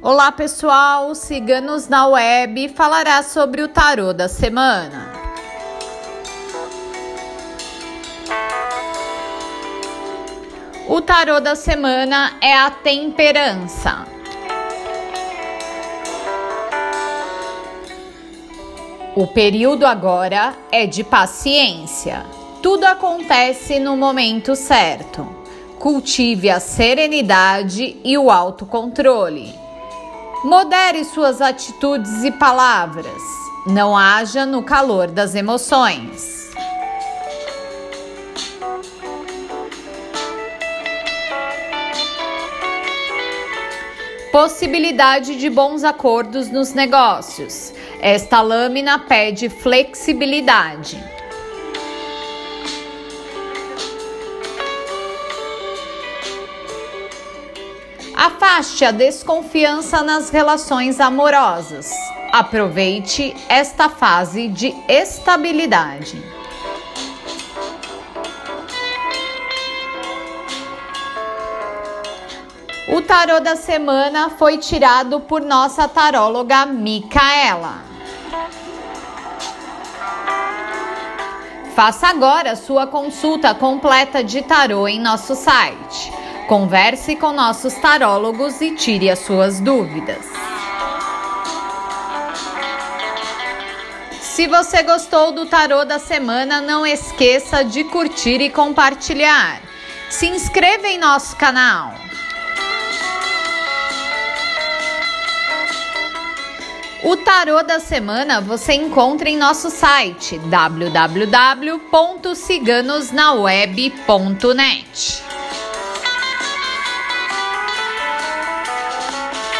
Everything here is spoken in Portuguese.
Olá pessoal, Ciganos na Web falará sobre o tarô da semana. O tarô da semana é a temperança. O período agora é de paciência. Tudo acontece no momento certo. Cultive a serenidade e o autocontrole. Modere suas atitudes e palavras. Não haja no calor das emoções. Possibilidade de bons acordos nos negócios. Esta lâmina pede flexibilidade. Afaste a desconfiança nas relações amorosas. Aproveite esta fase de estabilidade. O tarô da semana foi tirado por nossa taróloga Micaela. Faça agora sua consulta completa de tarô em nosso site Converse com nossos tarólogos e tire as suas dúvidas. Se você gostou do tarô da semana, não esqueça de curtir e compartilhar. Se inscreva em nosso canal. O tarô da semana você encontra em nosso site www.ciganosnaweb.net.